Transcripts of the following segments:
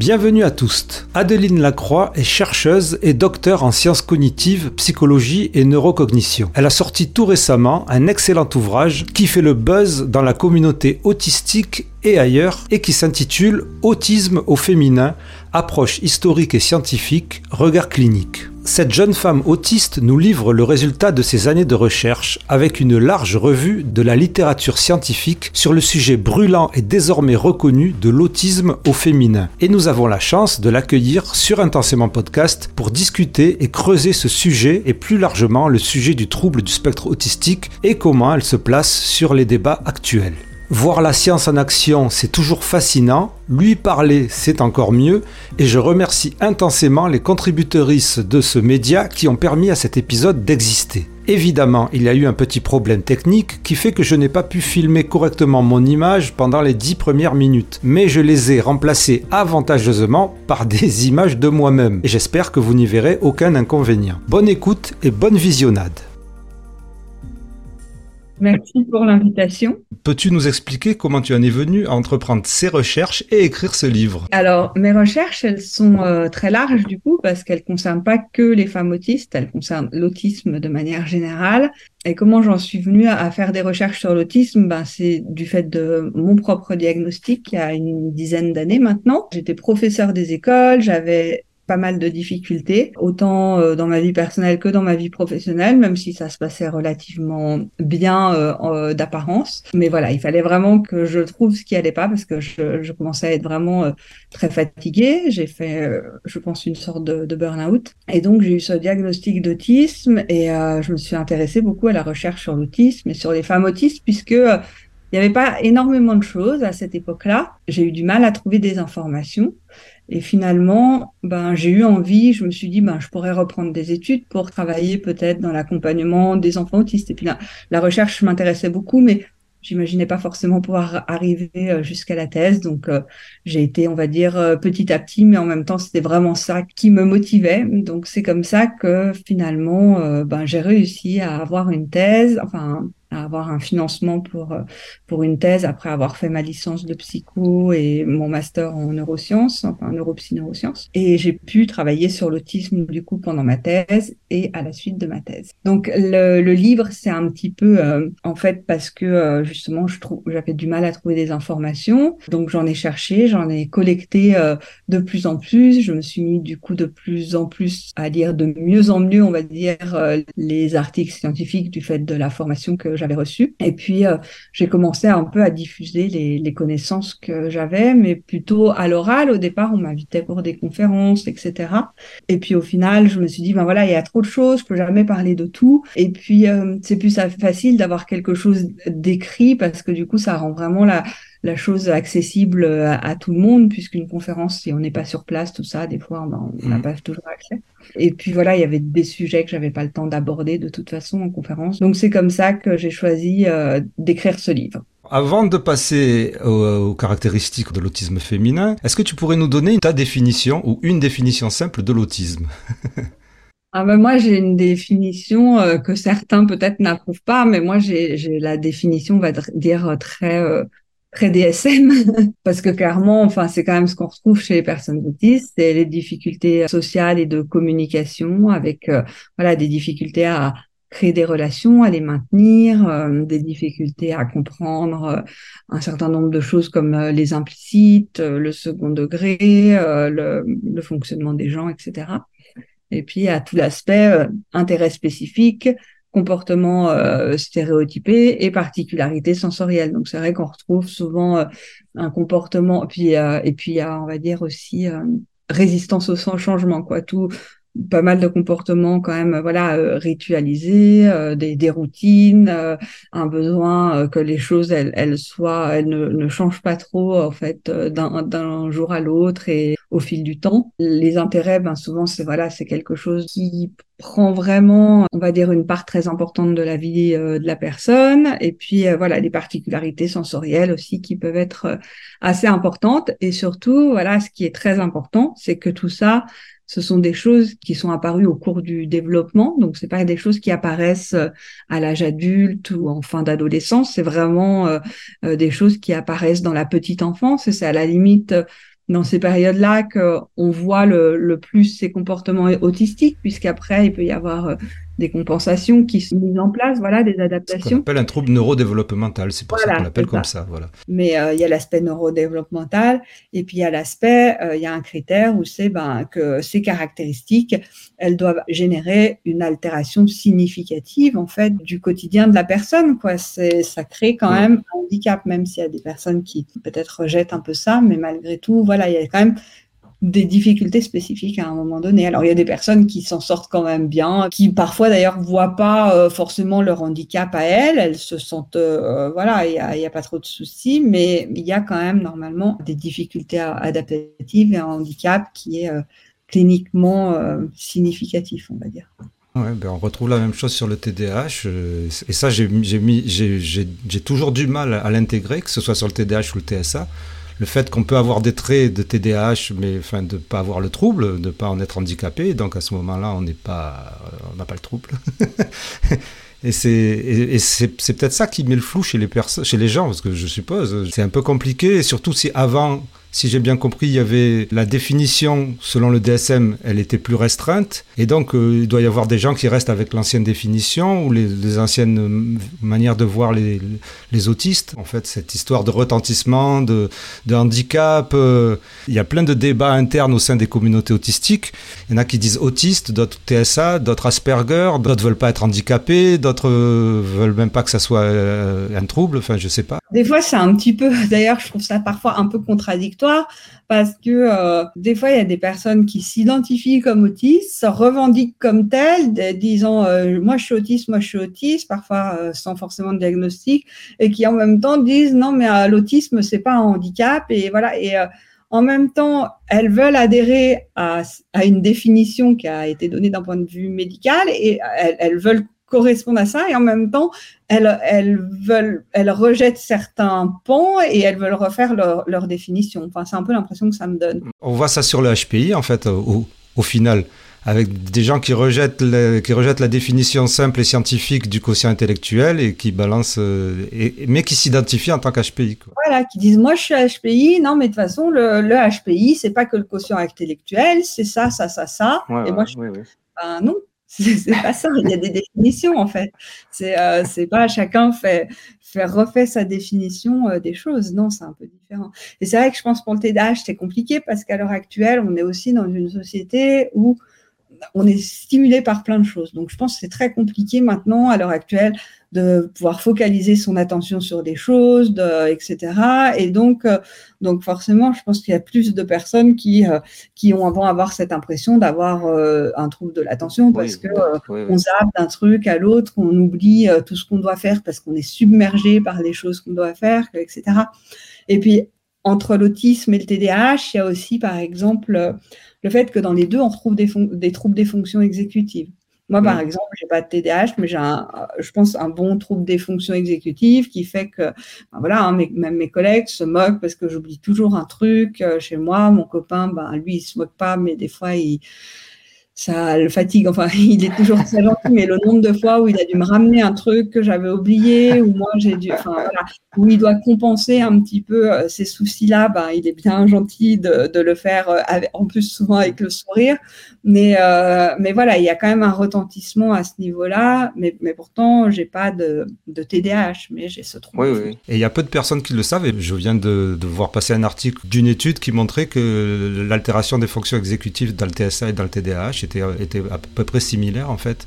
Bienvenue à tous. Adeline Lacroix est chercheuse et docteur en sciences cognitives, psychologie et neurocognition. Elle a sorti tout récemment un excellent ouvrage qui fait le buzz dans la communauté autistique et ailleurs et qui s'intitule Autisme au féminin, approche historique et scientifique, regard clinique. Cette jeune femme autiste nous livre le résultat de ses années de recherche avec une large revue de la littérature scientifique sur le sujet brûlant et désormais reconnu de l'autisme au féminin. Et nous avons la chance de l'accueillir sur Intensément Podcast pour discuter et creuser ce sujet et plus largement le sujet du trouble du spectre autistique et comment elle se place sur les débats actuels. Voir la science en action, c'est toujours fascinant, lui parler, c'est encore mieux, et je remercie intensément les contributrices de ce média qui ont permis à cet épisode d'exister. Évidemment, il y a eu un petit problème technique qui fait que je n'ai pas pu filmer correctement mon image pendant les 10 premières minutes, mais je les ai remplacées avantageusement par des images de moi-même, et j'espère que vous n'y verrez aucun inconvénient. Bonne écoute et bonne visionnade. Merci pour l'invitation. Peux-tu nous expliquer comment tu en es venu à entreprendre ces recherches et écrire ce livre? Alors, mes recherches, elles sont euh, très larges du coup parce qu'elles concernent pas que les femmes autistes, elles concernent l'autisme de manière générale. Et comment j'en suis venue à, faire des recherches sur l'autisme? Ben, C'est du fait de mon propre diagnostic il y a une dizaine d'années maintenant. J'étais professeur des écoles, j'avais pas mal de difficultés, autant euh, dans ma vie personnelle que dans ma vie professionnelle, même si ça se passait relativement bien euh, d'apparence. Mais voilà, il fallait vraiment que je trouve ce qui allait pas parce que je, commençais à être vraiment euh, très fatiguée. J'ai fait, je pense, une sorte de, de burn-out. Et donc, j'ai eu ce diagnostic d'autisme et je me suis intéressée beaucoup à la recherche sur l'autisme et sur les femmes autistes puisque il n'y avait pas énormément de choses à cette époque-là. J'ai eu du mal à trouver des informations. Et finalement, ben, j'ai eu envie, je me suis dit, ben, je pourrais reprendre des études pour travailler peut-être dans l'accompagnement des enfants autistes. Et puis la recherche m'intéressait beaucoup, mais j'imaginais pas forcément pouvoir arriver euh, jusqu'à la thèse. Donc, euh, j'ai été, on va dire, euh, petit à petit, mais en même temps, c'était vraiment ça qui me motivait. Donc, c'est comme ça que finalement, ben, j'ai réussi à avoir une thèse, enfin, à avoir un financement pour euh, pour une thèse après avoir fait ma licence de psycho et mon master en neurosciences, enfin neuropsy neurosciences. Et j'ai pu travailler sur l'autisme du coup pendant ma thèse et à la suite de ma thèse. Donc le, le livre c'est un petit peu euh, en fait parce que euh, justement je trouve j'avais du mal à trouver des informations, donc j'en ai cherché, j'en ai collecté de plus en plus. Je me suis mis du coup de plus en plus à lire de mieux en mieux, on va dire les articles scientifiques du fait de la formation que j'avais reçu. Et puis, euh, j'ai commencé un peu à diffuser les, connaissances que j'avais, mais plutôt à l'oral. Au départ, on m'invitait pour des conférences, etc. Et puis, au final, je me suis dit, ben voilà, il y a trop de choses, je peux jamais parler de tout. Et puis, euh, c'est plus facile d'avoir quelque chose d'écrit parce que du coup, ça rend vraiment la, la chose accessible à, tout le monde, puisqu'une conférence, si on n'est pas sur place, tout ça, des fois, ben, on n'a mmh. pas toujours accès. Et puis voilà, il y avait des sujets que j'avais pas le temps d'aborder de toute façon en conférence. Donc c'est comme ça que j'ai choisi euh, d'écrire ce livre. Avant de passer aux, caractéristiques de l'autisme féminin, est-ce que tu pourrais nous donner ta définition ou une définition simple de l'autisme? Ah ben moi j'ai une définition euh, que certains peut-être n'approuvent pas, mais moi j'ai la définition, on va dire très euh, très DSM parce que clairement, enfin, c'est quand même ce qu'on retrouve chez les personnes autistes, c'est les difficultés sociales et de communication avec, euh, voilà, des difficultés à créer des relations, à les maintenir, euh, des difficultés à comprendre euh, un certain nombre de choses comme les implicites, le second degré, le, le, fonctionnement des gens, etc. Et puis à tout l'aspect intérêt spécifique, comportement euh, stéréotypé et particularités sensorielles. Donc c'est vrai qu'on retrouve souvent euh, un comportement puis euh, et puis on va dire aussi résistance au changement quoi tout pas mal de comportements quand même voilà euh, ritualisés euh, des, des, routines euh, un besoin que les choses elles, elles soient elles ne, ne changent pas trop en fait d'un jour à l'autre et au fil du temps les intérêts ben souvent c'est voilà c'est quelque chose qui prend vraiment on va dire une part très importante de la vie de la personne et puis voilà les particularités sensorielles aussi qui peuvent être assez importantes et surtout voilà ce qui est très important c'est que tout ça ce sont des choses qui sont apparues au cours du développement. Donc, c'est pas des choses qui apparaissent euh, à l'âge adulte ou en fin d'adolescence. C'est vraiment euh, euh, des choses qui apparaissent dans la petite enfance. C'est à la limite dans ces périodes-là qu'on voit le, le, plus ces comportements autistiques, puisqu'après, il peut y avoir euh, des compensations qui sont mises en place, voilà, des adaptations. On appelle un trouble neurodéveloppemental, c'est pour ça qu'on l'appelle comme ça, voilà. Mais euh, il y a l'aspect neurodéveloppemental, et puis il y a l'aspect, euh, il y a un critère où c'est ben, que ces caractéristiques, elles doivent générer une altération significative en fait du quotidien de la personne, quoi. Ça crée quand même un handicap, même s'il y a des personnes qui peut-être rejettent un peu ça, mais malgré tout, voilà, il y a quand même des difficultés spécifiques à un moment donné. Alors il y a des personnes qui s'en sortent quand même bien, qui parfois d'ailleurs voient pas euh, forcément leur handicap à elles, elles se sentent euh, voilà, il y a, pas trop de soucis, mais il y a quand même normalement des difficultés adaptatives et un handicap qui est euh, cliniquement significatif, on va dire. Ouais, ben on retrouve la même chose sur le TDAH. et ça, j'ai toujours du mal à l'intégrer, que ce soit sur le TDAH ou le TSA le fait qu'on peut avoir des traits de TDAH, mais enfin de ne pas avoir le trouble, de ne pas en être handicapé. Donc à ce moment-là, on n'est pas, on n'a pas le trouble. et c'est peut-être ça qui met le flou chez les personnes, chez les gens, parce que je suppose c'est un peu compliqué, et surtout si avant si j'ai bien compris, il y avait la définition selon le DSM, elle était plus restreinte, et donc euh, il doit y avoir des gens qui restent avec l'ancienne définition ou les, anciennes manières de voir les, autistes. En fait, cette histoire de retentissement, de, de handicap, euh, il y a plein de débats internes au sein des communautés autistiques. Il y en a qui disent autistes, d'autres TSA, d'autres Asperger, d'autres veulent pas être handicapés, d'autres euh, veulent même pas que ça soit un trouble. Enfin, je sais pas. Des fois, c'est un petit peu. D'ailleurs, je trouve ça parfois un peu contradictoire parce que euh, des fois, il y a des personnes qui s'identifient comme autistes, se revendiquent comme telles, disant euh, moi je suis autiste, moi je suis autiste, parfois euh, sans forcément de diagnostic, et qui en même temps disent non mais l'autisme c'est pas un handicap et voilà et en même temps, elles veulent adhérer à, une définition qui a été donnée d'un point de vue médical et elles veulent correspondent à ça et en même temps elles, elles veulent elles rejettent certains pans et elles veulent refaire leur, leur définition enfin c'est un peu l'impression que ça me donne on voit ça sur le HPI en fait au, au final avec des gens qui rejettent, qui rejettent la définition simple et scientifique du quotient intellectuel et qui balancent, euh, et, mais qui s'identifient en tant qu'HPI. Voilà, qui disent moi je suis HPI, non mais de toute façon le, le HPI c'est pas que le quotient intellectuel, c'est ça, ça, ça, ça. et moi je oui, oui. Ben, non, c'est pas ça. Il y a des définitions en fait. C'est euh, pas chacun fait refait sa définition euh, des choses. Non, c'est un peu différent. Et c'est vrai que je pense pour le TDAH c'est compliqué parce qu'à l'heure actuelle on est aussi dans une société où on est stimulé par plein de choses. Donc, je pense que c'est très compliqué maintenant, à l'heure actuelle, de pouvoir focaliser son attention sur des choses, de, etc. Et donc, euh, donc forcément, je pense qu'il y a plus de personnes qui euh, qui ont vont avoir cette impression d'avoir euh, un trouble de l'attention parce que on zappe d'un truc à l'autre, on oublie tout ce qu'on doit faire parce qu'on est submergé par les choses qu'on doit faire, etc. Et puis entre l'autisme et le TDAH, il y a aussi, par exemple, le fait que dans les deux, on retrouve des, des troubles des fonctions exécutives. Moi, par exemple, j'ai pas de TDAH, mais j'ai un, je pense, un bon trouble des fonctions exécutives qui fait que, ben voilà, hein, même mes collègues se moquent parce que j'oublie toujours un truc euh, chez moi. Mon copain, ben lui, il se moque pas, mais des fois, il, ça le fatigue. Enfin, il est toujours très gentil, mais le nombre de fois où il a dû me ramener un truc que j'avais oublié, ou moi j'ai dû, enfin voilà, où il doit compenser un petit peu euh, ces soucis-là, ben, il est bien gentil de, de le faire, euh, en plus souvent avec le sourire. Mais, euh, mais voilà, il y a quand même un retentissement à ce niveau-là. Mais, mais pourtant, j'ai pas de, de TDAH, mais j'ai ce trouble. Oui, oui. Et il y a peu de personnes qui le savent. Et je viens de, de voir passer un article d'une étude qui montrait que l'altération des fonctions exécutives dans le TSA et dans le TDAH était, à peu près similaire en fait.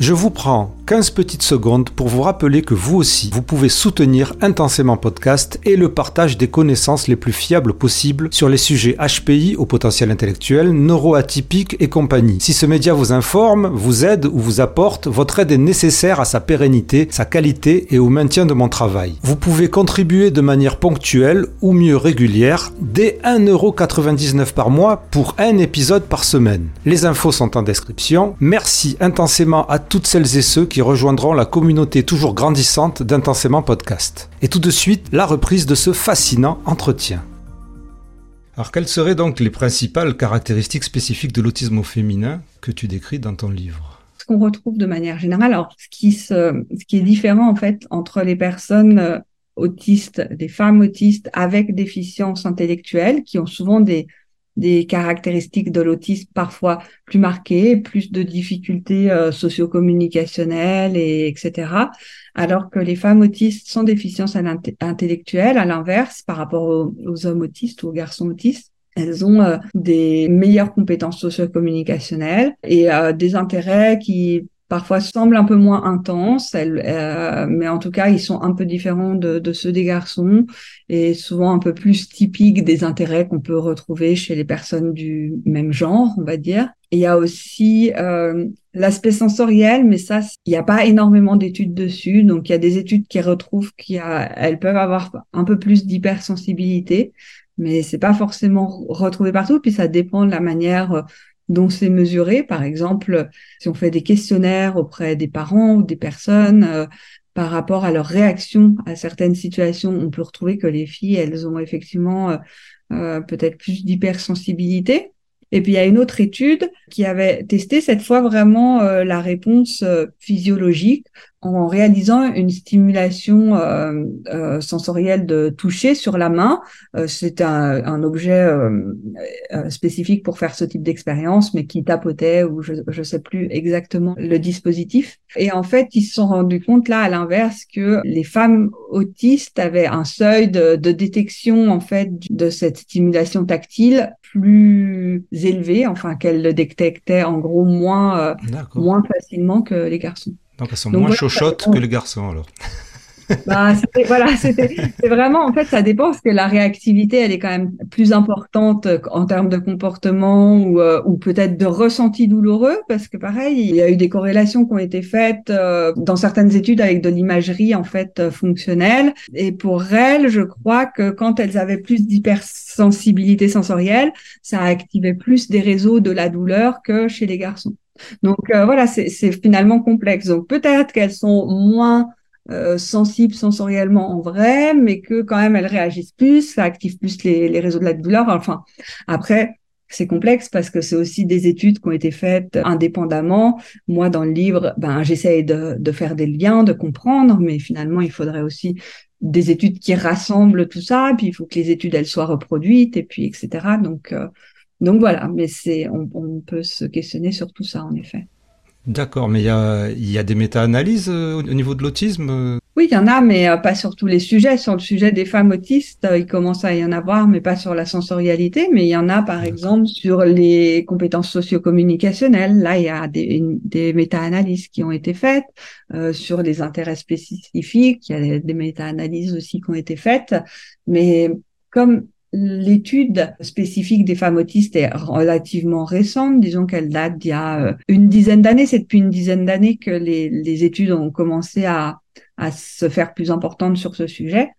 Je vous prends 15 petites secondes pour vous rappeler que vous aussi, vous pouvez soutenir intensément podcast et le partage des connaissances les plus fiables possibles sur les sujets HPI au potentiel intellectuel, neuroatypique et compagnie. Si ce média vous informe, vous aide ou vous apporte, votre aide est nécessaire à sa pérennité, sa qualité et au maintien de mon travail. Vous pouvez contribuer de manière ponctuelle ou mieux régulière dès 1,99€ par mois pour un épisode par semaine. Les infos sont en description. Merci intensément à toutes celles et ceux qui rejoindront la communauté toujours grandissante d'Intensément Podcast. Et tout de suite, la reprise de ce fascinant entretien. Alors, quelles seraient donc les principales caractéristiques spécifiques de l'autisme au féminin que tu décris dans ton livre? Ce qu'on retrouve de manière générale, alors ce qui, ce qui est différent en fait entre les personnes euh, autistes, des femmes autistes avec déficience intellectuelle qui ont souvent des des caractéristiques de l'autisme parfois plus marquées, plus de difficultés euh, socio-communicationnelles et etc. Alors que les femmes autistes sans déficience intellectuelle, à l'inverse, par rapport aux, hommes autistes ou aux garçons autistes, elles ont euh, des meilleures compétences socio-communicationnelles et euh, des intérêts qui parfois semblent un peu moins intenses, euh, mais en tout cas, ils sont un peu différents de, de, ceux des garçons et souvent un peu plus typiques des intérêts qu'on peut retrouver chez les personnes du même genre, on va dire. il y a aussi euh, l'aspect sensoriel, mais ça, il n'y a pas énormément d'études dessus. Donc, il y a des études qui retrouvent qu'elles peuvent avoir un peu plus d'hypersensibilité, mais c'est pas forcément retrouvé partout. Puis ça dépend de la manière dont c'est mesuré. Par exemple, si on fait des questionnaires auprès des parents ou des personnes euh, par rapport à leur réaction à certaines situations, on peut retrouver que les filles, elles ont effectivement euh, euh, peut-être plus d'hypersensibilité. Et puis il y a une autre étude qui avait testé cette fois vraiment la réponse physiologique en réalisant une stimulation euh, euh, sensorielle de toucher sur la main. Euh, c'est un, un, objet euh, euh, spécifique pour faire ce type d'expérience, mais qui tapotait ou je ne sais plus exactement le dispositif. Et en fait, ils se sont rendus compte là, à l'inverse, que les femmes autistes avaient un seuil de, de détection en fait de cette stimulation tactile plus élevé, enfin qu'elles le détectaient en gros moins moins facilement que les garçons. Donc elles sont moins chochottes que les garçons alors. bah, voilà, c'est vraiment, en fait, ça dépend parce que la réactivité, elle est quand même plus importante en termes de comportement ou, euh, ou peut-être de ressenti douloureux parce que pareil, il y a eu des corrélations qui ont été faites euh, dans certaines études avec de l'imagerie en fait euh, fonctionnelle. Et pour elles, je crois que quand elles avaient plus d'hypersensibilité sensorielle, ça activait plus des réseaux de la douleur que chez les garçons. Donc euh, voilà, c'est finalement complexe. Donc peut-être qu'elles sont moins euh, sensibles sensoriellement en vrai, mais que quand même elles réagissent plus, ça active plus les, réseaux de la douleur. Enfin, après, c'est complexe parce que c'est aussi des études qui ont été faites indépendamment. Moi, dans le livre, ben, j'essaye de, de, faire des liens, de comprendre, mais finalement, il faudrait aussi des études qui rassemblent tout ça, puis il faut que les études, elles soient reproduites, et puis etc. Donc, euh, donc voilà, mais c'est, on, on, peut se questionner sur tout ça en effet. D'accord, mais il y a, y a, des méta-analyses euh, au niveau de l'autisme euh? Oui, il y en a, mais euh, pas sur tous les sujets. Sur le sujet des femmes autistes, il commence à y en avoir, mais pas sur la sensorialité. Mais il y en a, par exemple, sur les compétences socio-communicationnelles. Là, il y a des, des méta-analyses qui ont été faites. Euh, sur les intérêts spécifiques, il y a des méta-analyses aussi qui ont été faites. Mais comme L'étude spécifique des femmes autistes est relativement récente, disons qu'elle date d'il y a euh, une dizaine d'années. C'est depuis une dizaine d'années que les, les, études ont commencé à, à se faire plus importantes sur ce sujet.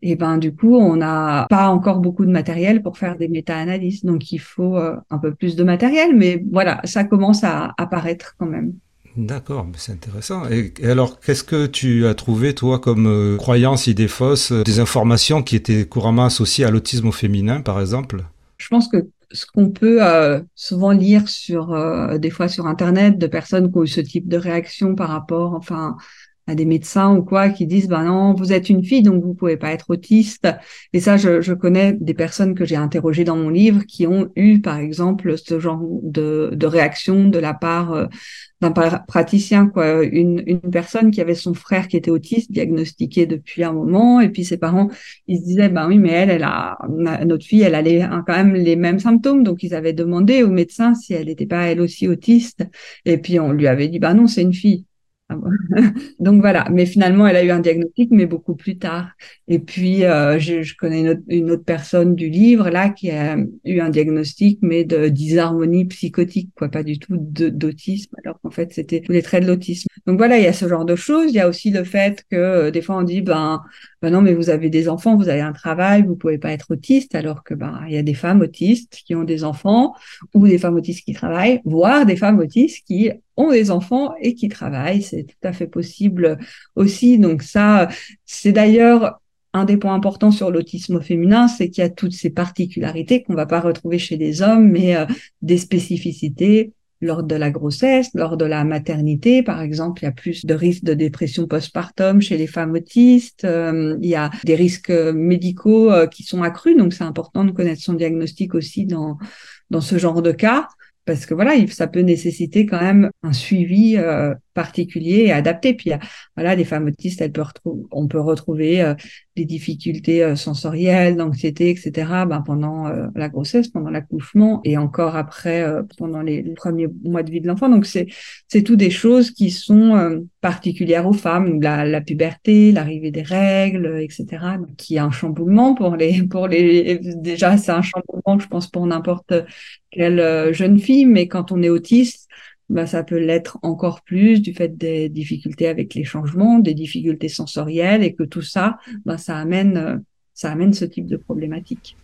Et ben du coup, on n'a pas encore beaucoup de matériel pour faire des méta-analyses, donc il faut euh, un peu plus de matériel. Mais voilà, ça commence à apparaître quand même. D'accord, c'est intéressant. Et, alors, qu'est-ce que tu as trouvé, toi, comme euh, croyance, idée fausse, euh, des informations qui étaient couramment associées à l'autisme féminin, par exemple? Je pense que ce qu'on peut euh, souvent lire sur, des fois sur Internet, de personnes qui ont eu ce type de réaction par rapport, enfin, à des médecins ou quoi qui disent ben non vous êtes une fille donc vous pouvez pas être autiste. Et ça je, je connais des personnes que j'ai interrogées dans mon livre qui ont eu par exemple ce genre de, de réaction de la part euh, d'un praticien quoi. Une, une personne qui avait son frère qui était autiste diagnostiqué depuis un moment et puis ses parents ils se disaient ben oui mais elle elle a notre fille elle a les, quand même les mêmes symptômes. Donc ils avaient demandé au médecin si elle n'était pas elle aussi autiste. Et puis on lui avait dit ben non c'est une fille Donc voilà, mais finalement, elle a eu un diagnostic, mais beaucoup plus tard. Et puis, euh, je, connais une autre, une autre, personne du livre là qui a eu un diagnostic, mais de disharmonie psychotique, quoi, pas du tout d'autisme, alors qu'en fait, c'était les traits de l'autisme. Donc voilà, il y a ce genre de choses. Il y a aussi le fait que euh, des fois, on dit, ben, ben non, mais vous avez des enfants, vous avez un travail, vous pouvez pas être autiste, alors que ben, il y a des femmes autistes qui ont des enfants, ou des femmes autistes qui travaillent, voire des femmes autistes qui ont des enfants et qui travaillent. C'est tout à fait possible aussi. Donc ça, c'est d'ailleurs un des points importants sur l'autisme féminin, c'est qu'il y a toutes ces particularités qu'on va pas retrouver chez les hommes, mais euh, des spécificités lors de la grossesse, lors de la maternité, par exemple, il y a plus de risques de dépression postpartum chez les femmes autistes. Euh, il y a des risques médicaux euh, qui sont accrus, donc c'est important de connaître son diagnostic aussi dans dans ce genre de cas parce que voilà, ça peut nécessiter quand même un suivi euh, particulier et adapté. Puis voilà, les femmes autistes, elles peuvent on peut retrouver euh, des difficultés euh, sensorielles, d'anxiété, etc. Ben, pendant la grossesse, pendant l'accouchement et encore après pendant les, premiers mois de vie de l'enfant. Donc c'est c'est tout des choses qui sont particulières aux femmes, la, la puberté, l'arrivée des règles, etc. Donc qui est un chamboulement pour les pour les déjà c'est un chamboulement, je pense pour n'importe quelle jeune fille, mais quand on est autiste bah, ça peut l'être encore plus du fait des difficultés avec les changements, des difficultés sensorielles et que tout ça, bah, ça amène, euh, ça amène ce type de problématique.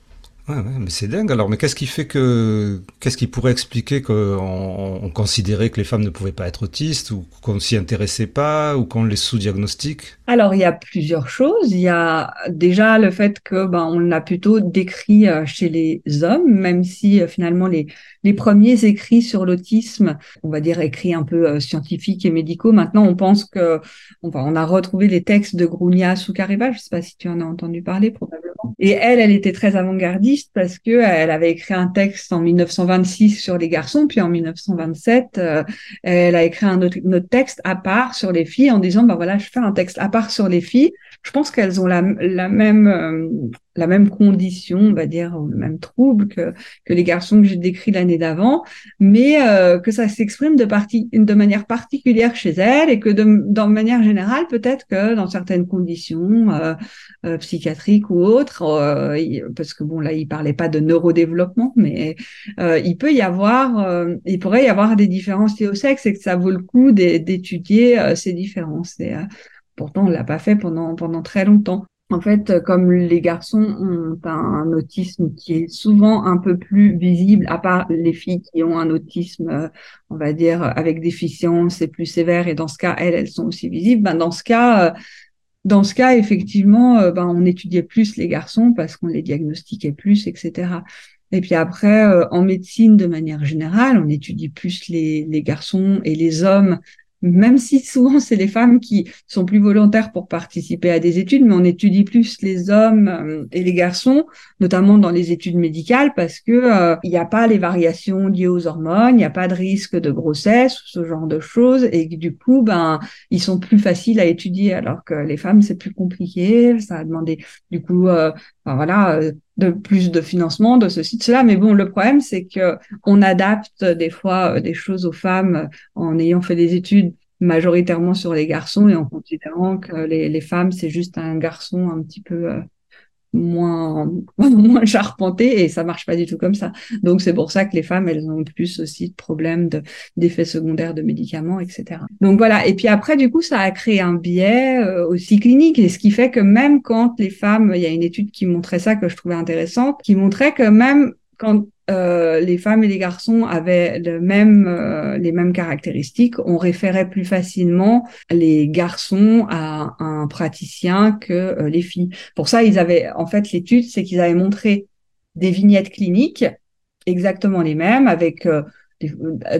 Ouais, mais c'est dingue. Alors, mais qu'est-ce qui fait que, qu'est-ce qui pourrait expliquer qu'on on considérait que les femmes ne pouvaient pas être autistes ou qu'on s'y intéressait pas ou qu'on les sous-diagnostique? Alors, il y a plusieurs choses. Il y a déjà le fait que, ben, on l'a plutôt décrit euh, chez les hommes, même si euh, finalement les, les premiers écrits sur l'autisme, on va dire écrits un peu euh, scientifiques et médicaux. Maintenant, on pense que, on, on a retrouvé les textes de Grounia Soukareva. Je sais pas si tu en as entendu parler, probablement. Et elle, elle était très avant-gardiste parce que elle avait écrit un texte en 1926 sur les garçons, puis en 1927, euh, elle a écrit un autre, texte à part sur les filles en disant bah voilà, je fais un texte à part sur les filles. Je pense qu'elles ont la, la même euh, la même condition, on va dire, le même trouble que, que les garçons que j'ai décrits l'année d'avant, mais euh, que ça s'exprime de, partie, de manière particulière chez elles et que de, de manière générale, peut-être que dans certaines conditions euh, euh, psychiatriques ou autres, parce que bon là, il parlait pas de neurodéveloppement, mais il peut y avoir, il pourrait y avoir des différences liées au sexe et que ça vaut le coup d'étudier ces différences. Pourtant, on l'a pas fait pendant pendant très longtemps. En fait, comme les garçons ont un, autisme qui est souvent un peu plus visible, à part les filles qui ont un autisme, euh, on va dire, avec déficience et plus sévère, et dans ce cas, elles, elles sont aussi visibles, ben, dans ce cas, euh, dans ce cas, effectivement, euh, ben, on étudiait plus les garçons parce qu'on les diagnostiquait plus, etc. Et puis après, en médecine, de manière générale, on étudie plus les, les garçons et les hommes même si souvent c'est les femmes qui sont plus volontaires pour participer à des études, mais on étudie plus les hommes euh, et les garçons, notamment dans les études médicales, parce que euh, il n'y a pas les variations liées aux hormones, il n'y a pas de risque de grossesse ce genre de choses, et du coup, ben, ils sont plus faciles à étudier, alors que les femmes c'est plus compliqué, ça a demandé du coup, euh, voilà, de plus de financement, de ceci, de cela. Mais bon, le problème, c'est que on adapte des fois euh, des choses aux femmes en ayant fait des études majoritairement sur les garçons et en considérant que les, les femmes, c'est juste un garçon un petit peu euh, moins moins charpenté et ça marche pas du tout comme ça. Donc c'est pour ça que les femmes elles ont plus aussi de problèmes d'effets secondaires de médicaments etc. Donc voilà et puis après du coup ça a créé un biais euh, aussi clinique et ce qui fait que même quand les femmes il y a une étude qui montrait ça que je trouvais intéressante qui montrait que même quand euh, les femmes et les garçons avaient le même, euh, les mêmes caractéristiques, on référait plus facilement les garçons à un praticien que euh, les filles. Pour ça, ils avaient, en fait, l'étude, c'est qu'ils avaient montré des vignettes cliniques exactement les mêmes avec euh,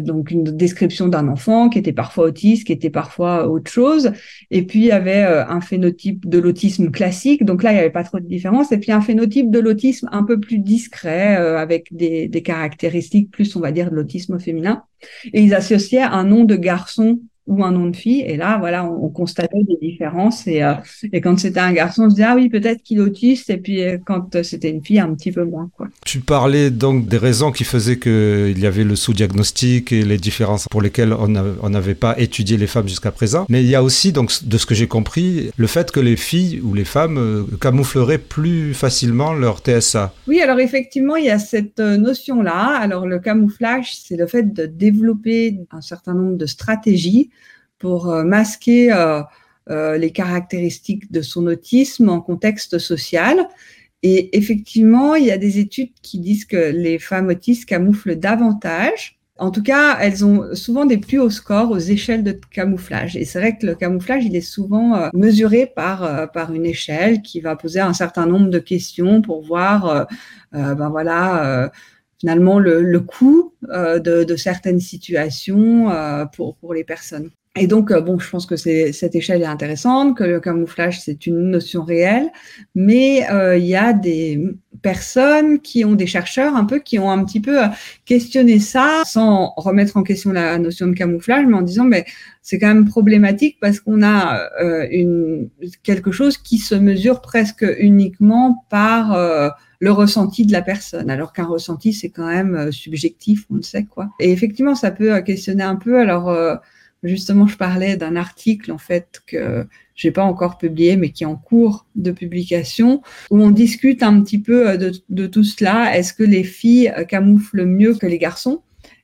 donc une description d'un enfant qui était parfois autiste, qui était parfois autre chose. Et puis il y avait euh, un phénotype de l'autisme classique, donc là il n'y avait pas trop de différence. Et puis un phénotype de l'autisme un peu plus discret, euh, avec des, des caractéristiques plus, on va dire, de l'autisme féminin. Et ils associaient un nom de garçon ou un nom de fille. Et là, voilà, on, constatait des différences. Et, euh, et quand c'était un garçon, on se disait, ah oui, peut-être qu'il est autiste. Et puis euh, quand c'était une fille, un petit peu moins. Quoi. Tu parlais donc des raisons qui faisaient qu'il y avait le sous-diagnostic et les différences pour lesquelles on n'avait pas étudié les femmes jusqu'à présent. Mais il y a aussi, donc, de ce que j'ai compris, le fait que les filles ou les femmes euh, camoufleraient plus facilement leur TSA. Oui, alors effectivement, il y a cette notion-là. Alors le camouflage, c'est le fait de développer un certain nombre de stratégies pour euh, masquer euh, euh, les caractéristiques de son autisme en contexte social. Et effectivement, il y a des études qui disent que les femmes autistes camouflent davantage. En tout cas, elles ont souvent des plus hauts scores aux échelles de camouflage. Et c'est vrai que le camouflage, il est souvent mesuré par par une échelle qui va poser un certain nombre de questions pour voir, ben voilà, finalement le, coût de, de, certaines situations pour, pour les personnes. Et donc, euh, bon, je pense que cette échelle est intéressante, que le camouflage, c'est une notion réelle, mais euh, il y a des personnes qui ont des chercheurs un peu qui ont un petit peu euh, questionné ça sans remettre en question la notion de camouflage, mais en disant, mais c'est quand même problématique parce qu'on a une, quelque chose qui se mesure presque uniquement par le ressenti de la personne, alors qu'un ressenti, c'est quand même subjectif, on le sait, quoi. Et effectivement, ça peut questionner un peu, alors Justement, je parlais d'un article en fait que j'ai pas encore publié, mais qui est en cours de publication, où on discute un petit peu euh, de, tout cela. Est-ce que les filles euh, camouflent mieux que les garçons?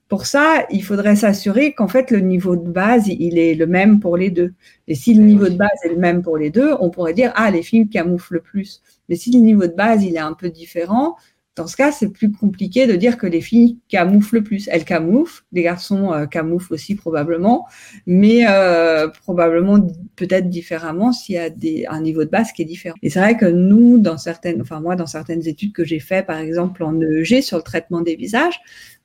Pour ça, il faudrait s'assurer qu'en fait le niveau de base il est le même pour les deux. Et si le niveau de base est le même pour les deux, on pourrait dire ah les filles camouflent plus. Mais si le niveau de base il est un peu différent, dans ce cas, c'est plus compliqué de dire que les filles camouflent plus. Elles camouflent, les garçons euh, camouflent aussi probablement, mais euh, probablement peut-être différemment s'il y a un niveau de base qui est différent. Et c'est vrai que nous, dans certaines, enfin moi, dans certaines études que j'ai fait, par exemple en EEG sur le traitement des visages,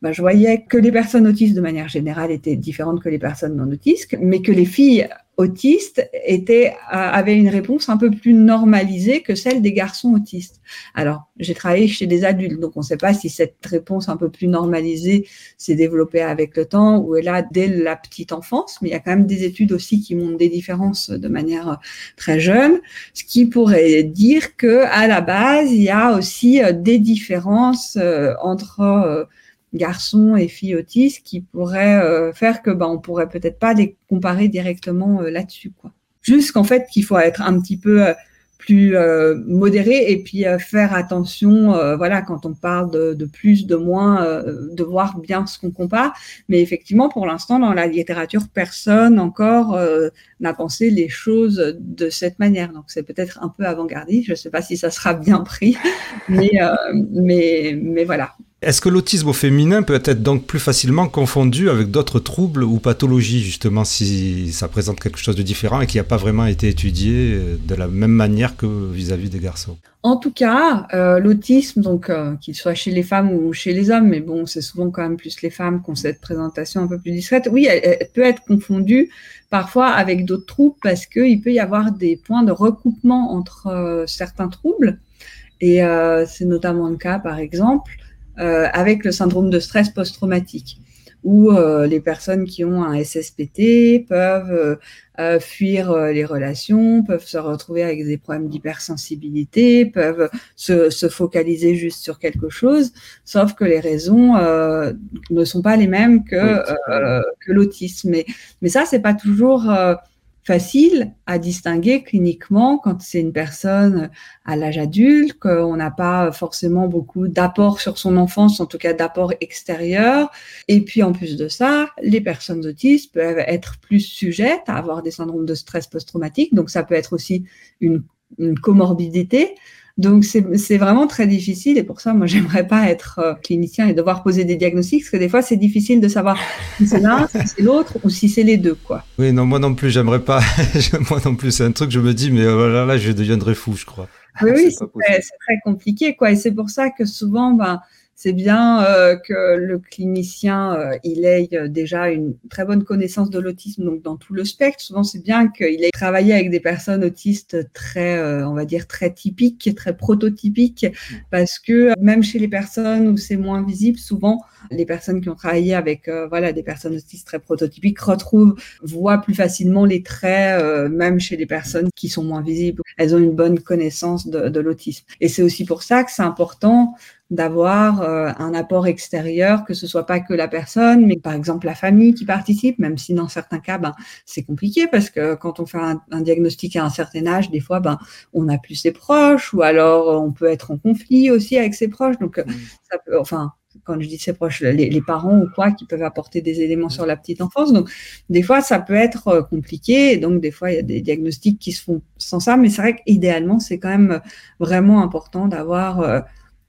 bah, je voyais que les personnes autistes de manière générale étaient différentes que les personnes non autistes, mais que les filles autistes étaient, avaient une réponse un peu plus normalisée que celle des garçons autistes. Alors, j'ai travaillé chez des adultes, donc on ne sait pas si cette réponse un peu plus normalisée s'est développée avec le temps ou est là dès la petite enfance, mais il y a quand même des études aussi qui montrent des différences de manière très jeune, ce qui pourrait dire que à la base, il y a aussi des différences euh, entre euh, garçons et filles autistes qui pourraient euh, faire que bah, on pourrait peut-être pas les comparer directement euh, là-dessus. quoi. Juste qu'en fait, qu'il faut être un petit peu euh, plus modéré et puis faire attention, voilà, quand on parle de, de plus, de moins, de voir bien ce qu'on compare. Mais effectivement, pour l'instant, dans la littérature, personne encore n'a pensé les choses de cette manière. Donc, c'est peut-être un peu avant-gardiste. Je ne sais pas si ça sera bien pris, mais, mais, mais voilà. Est-ce que l'autisme au féminin peut être donc plus facilement confondu avec d'autres troubles ou pathologies, justement, si ça présente quelque chose de différent et qui n'a pas vraiment été étudié euh, de la même manière que vis-à-vis des garçons? En tout cas, euh, l'autisme, donc euh, qu'il soit chez les femmes ou chez les hommes, mais bon, c'est souvent quand même plus les femmes qui ont cette présentation un peu plus discrète, oui, elle, peut être confondue parfois avec d'autres troubles parce qu'il peut y avoir des points de recoupement entre certains troubles. Et c'est notamment le cas, par exemple, avec le syndrome de stress post-traumatique, où euh, les personnes qui ont un SSPT peuvent euh, fuir les relations, peuvent se retrouver avec des problèmes d'hypersensibilité, peuvent se, se, focaliser juste sur quelque chose, sauf que les raisons ne sont pas les mêmes que, que l'autisme. Mais, mais ça, c'est pas toujours facile à distinguer cliniquement quand c'est une personne à l'âge adulte, qu'on n'a pas forcément beaucoup d'apport sur son enfance, en tout cas d'apport extérieur. Et puis en plus de ça, les personnes autistes peuvent être plus sujettes à avoir des syndromes de stress post-traumatique, donc ça peut être aussi une, une comorbidité. Donc c'est vraiment très difficile et pour ça, moi, j'aimerais pas être euh, clinicien et devoir poser des diagnostics parce que des fois, c'est difficile de savoir si c'est l'un, si c'est l'autre ou si c'est les deux, quoi. Oui, non, moi non plus, j'aimerais pas. moi non plus, c'est un truc, je me dis, mais voilà, euh, là, je deviendrai fou, je crois. Oui, oui, c'est très, compliqué, quoi. Et c'est pour ça que souvent, ben, c'est bien euh, que le clinicien euh, il ait euh, déjà une très bonne connaissance de l'autisme donc dans tout le spectre. Souvent c'est bien qu'il ait travaillé avec des personnes autistes très on va dire très typiques, très prototypiques parce que même chez les personnes où c'est moins visible, souvent les personnes qui ont travaillé avec voilà des personnes autistes très prototypiques retrouvent voient plus facilement les traits même chez les personnes qui sont moins visibles. Elles ont une bonne connaissance de, de l'autisme et c'est aussi pour ça que c'est important d'avoir euh, un apport extérieur, que ce soit pas que la personne, mais par exemple la famille qui participe, même si dans certains cas, ben, c'est compliqué parce que quand on fait un, diagnostic à un certain âge, des fois, ben, on n'a plus ses proches ou alors on peut être en conflit aussi avec ses proches. Donc, mmh. ça peut, enfin, quand je dis ses proches, les, parents ou quoi, qui peuvent apporter des éléments sur la petite enfance. Donc, des fois, ça peut être euh, compliqué. Et donc, des fois, il y a des diagnostics qui se font sans ça. Mais c'est vrai qu'idéalement, c'est quand même vraiment important d'avoir euh, euh,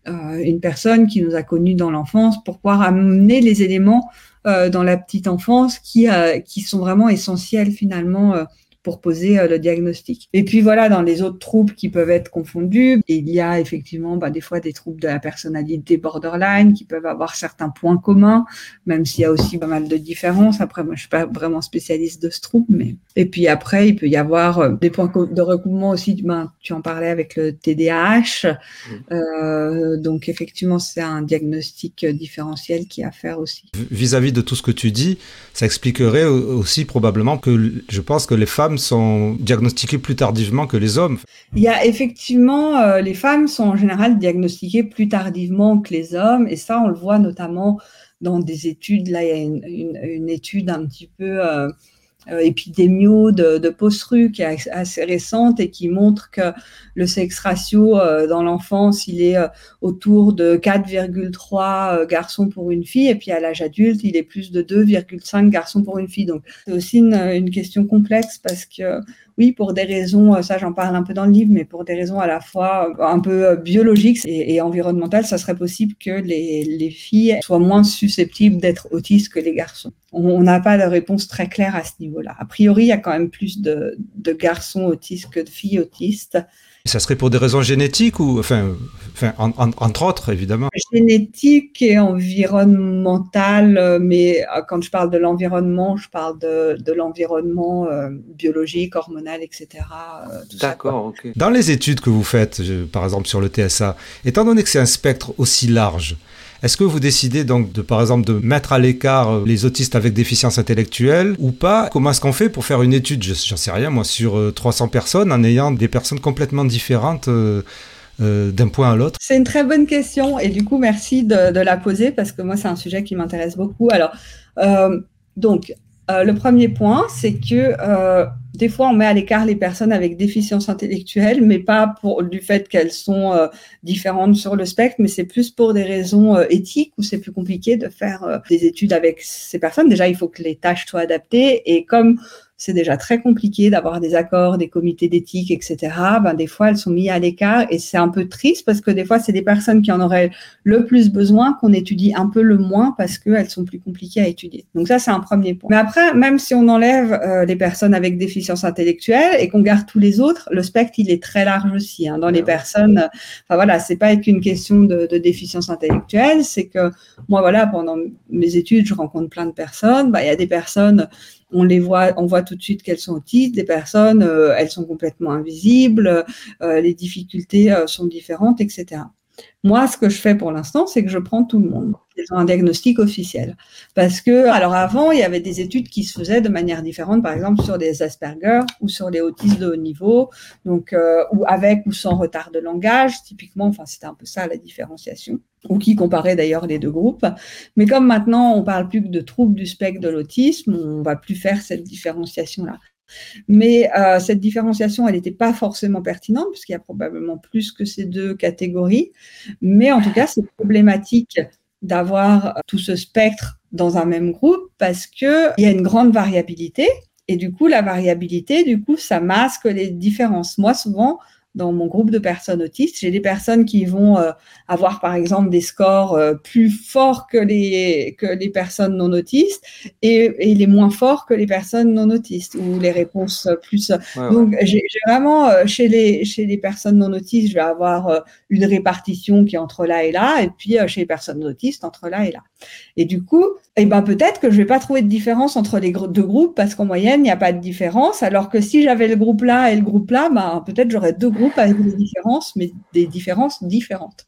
une personne qui nous a connus dans l'enfance pour pouvoir amener les éléments euh, dans la petite enfance qui, euh, qui sont vraiment essentiels finalement pour poser le diagnostic. Et puis voilà, dans les autres troubles qui peuvent être confondus, il y a effectivement bah, des fois des troubles de la personnalité borderline qui peuvent avoir certains points communs, même s'il y a aussi pas mal de différences. Après, moi, je suis pas vraiment spécialiste de ce trouble, mais et puis après, il peut y avoir des points de recoupement aussi. Ben, tu en parlais avec le TDAH, mmh. euh, donc effectivement, c'est un diagnostic différentiel qui a à faire aussi. Vis-à-vis de tout ce que tu dis, ça expliquerait aussi probablement que je pense que les femmes sont diagnostiquées plus tardivement que les hommes. Il y a effectivement, euh, les femmes sont en général diagnostiquées plus tardivement que les hommes, et ça, on le voit notamment dans des études. Là, il y a une, étude un petit peu euh, épidémiaux de, de post-rue qui est assez récente et qui montre que le sexe ratio euh, dans l'enfance, il est euh, autour de 4,3 garçons pour une fille et puis à l'âge adulte, il est plus de 2,5 garçons pour une fille. Donc c'est aussi une, question complexe parce que oui, pour des raisons, ça j'en parle un peu dans le livre, mais pour des raisons à la fois un peu biologiques et, environnementales, ça serait possible que les filles soient moins susceptibles d'être autistes que les garçons on n'a pas de réponse très claire à ce niveau-là. A priori, il y a quand même plus de, garçons autistes que de filles autistes. Ça serait pour des raisons génétiques ou, enfin, entre autres, évidemment. Génétique et environnementale, mais euh, quand je parle de l'environnement, je parle de, l'environnement euh, biologique, hormonal, etc. Euh, D'accord, ok. Dans les études que vous faites, par exemple sur le TSA, étant donné que c'est un spectre aussi large, est-ce que vous décidez donc de, par exemple, de mettre à l'écart euh, les autistes avec déficience intellectuelle ou pas? Comment est-ce qu'on fait pour faire une étude, j'en sais rien moi, sur 300 euh, personnes en ayant des personnes complètement différentes euh, d'un point à l'autre. C'est une très bonne question et du coup merci de, de la poser parce que moi c'est un sujet qui m'intéresse beaucoup. Alors donc euh, le premier point, c'est que euh, des fois, on met à l'écart les personnes avec déficience intellectuelle, mais pas pour du fait qu'elles sont euh, différentes sur le spectre, mais c'est plus pour des raisons éthiques où c'est plus compliqué de faire des études avec ces personnes. Déjà, il faut que les tâches soient adaptées, et comme c'est déjà très compliqué d'avoir des accords, des comités d'éthique, etc. Ben, des fois, elles sont mises à l'écart et c'est un peu triste parce que des fois, c'est des personnes qui en auraient le plus besoin qu'on étudie un peu le moins parce qu'elles sont plus compliquées à étudier. Donc ça, c'est un premier point. Mais après, même si on enlève euh, les personnes avec déficience intellectuelle et qu'on garde tous les autres, le spectre, il est très large aussi. Hein. Dans les personnes, enfin voilà, c'est pas qu'une question de, de, déficience intellectuelle, c'est que moi, voilà, pendant mes études, je rencontre plein de personnes. Ben, il y a des personnes on les voit, on voit tout de suite qu'elles sont autistes, des personnes, euh, elles sont complètement invisibles, euh, les difficultés euh, sont différentes, etc. Moi, ce que je fais pour l'instant, c'est que je prends tout le monde. Ils ont un diagnostic officiel. Parce que, alors avant, il y avait des études qui se faisaient de manière différente, par exemple sur des Asperger ou sur les autistes de haut niveau, donc ou avec ou sans retard de langage, typiquement. Enfin, c'était un peu ça la différenciation, ou qui comparait d'ailleurs les deux groupes. Mais comme maintenant, on parle plus que de troubles du spectre de l'autisme, on va plus faire cette différenciation-là. Mais euh, cette différenciation, elle n'était pas forcément pertinente, puisqu'il y a probablement plus que ces deux catégories. Mais en tout cas, c'est problématique d'avoir tout ce spectre dans un même groupe parce qu'il y a une grande variabilité. Et du coup, la variabilité, du coup, ça masque les différences. Moi, souvent, dans mon groupe de personnes autistes. J'ai des personnes qui vont euh, avoir, par exemple, des scores euh, plus forts que les, que les personnes non autistes et, et, les moins forts que les personnes non autistes ou les réponses plus. Donc, j'ai vraiment, euh, chez, les, chez les personnes non autistes, je vais avoir une répartition qui est entre là et là, et puis chez les personnes autistes, entre là et là. Et du coup, eh ben, peut-être que je vais pas trouver de différence entre les deux groupes parce qu'en moyenne, il n'y a pas de différence, alors que si j'avais le groupe là et le groupe là, ben, peut-être j'aurais deux groupes avec des différences, mais des différences différentes.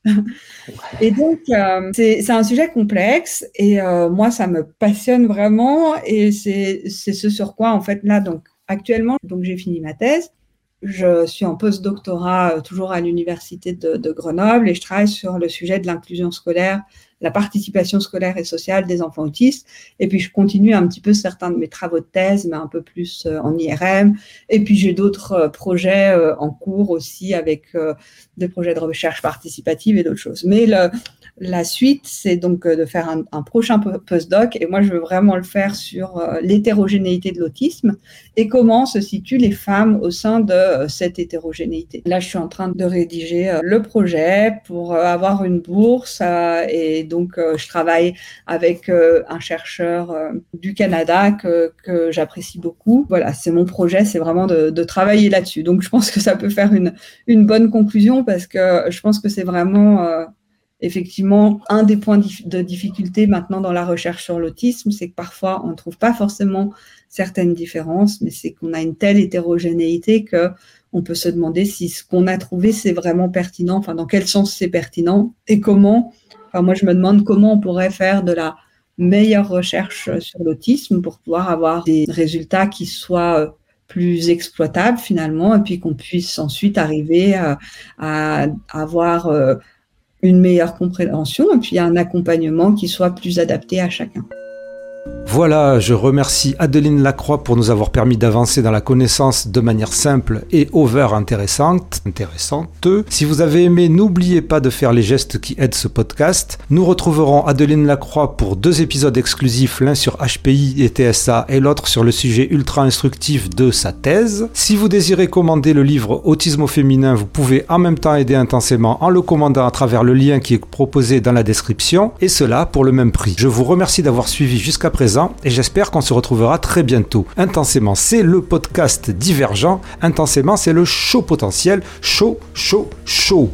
et donc, euh, c'est un sujet complexe et euh, moi, ça me passionne vraiment et c'est ce sur quoi, en fait, là, donc, actuellement, donc j'ai fini ma thèse. Je suis en post-doctorat euh, toujours à l'université de, de, Grenoble et je travaille sur le sujet de l'inclusion scolaire la participation scolaire et sociale des enfants autistes. Et puis, je continue un petit peu certains de mes travaux de thèse, mais un peu plus euh, en IRM. Et puis, j'ai d'autres euh, projets euh, en cours aussi avec des projets de recherche participative et d'autres choses. Mais la suite, c'est donc de faire un, un prochain postdoc. Et moi, je veux vraiment le faire sur l'hétérogénéité de l'autisme et comment se situent les femmes au sein de cette hétérogénéité. Là, je suis en train de rédiger le projet pour avoir une bourse et donc, je travaille avec un chercheur du Canada que, j'apprécie beaucoup. Voilà, c'est mon projet, c'est vraiment de, travailler là-dessus. Donc, je pense que ça peut faire une, une bonne conclusion parce que je pense que c'est vraiment effectivement, un des points de difficulté maintenant dans la recherche sur l'autisme, c'est que parfois on ne trouve pas forcément certaines différences, mais c'est qu'on a une telle hétérogénéité que on peut se demander si ce qu'on a trouvé c'est vraiment pertinent, enfin dans quel sens c'est pertinent et comment. Enfin moi je me demande comment on pourrait faire de la meilleure recherche sur l'autisme pour pouvoir avoir des résultats qui soient euh, plus exploitables finalement et puis qu'on puisse ensuite arriver à, à avoir euh, une meilleure compréhension et puis un accompagnement qui soit plus adapté à chacun. Voilà, je remercie Adeline Lacroix pour nous avoir permis d'avancer dans la connaissance de manière simple et over intéressante. intéressante. Si vous avez aimé, n'oubliez pas de faire les gestes qui aident ce podcast. Nous retrouverons Adeline Lacroix pour deux épisodes exclusifs, l'un sur HPI et TSA et l'autre sur le sujet ultra instructif de sa thèse. Si vous désirez commander le livre Autisme au féminin, vous pouvez en même temps aider intensément en le commandant à travers le lien qui est proposé dans la description, et cela pour le même prix. Je vous remercie d'avoir suivi jusqu'à présent et j'espère qu'on se retrouvera très bientôt. Intensément, c'est le podcast divergent. Intensément, c'est le show potentiel. Chaud, chaud, chaud.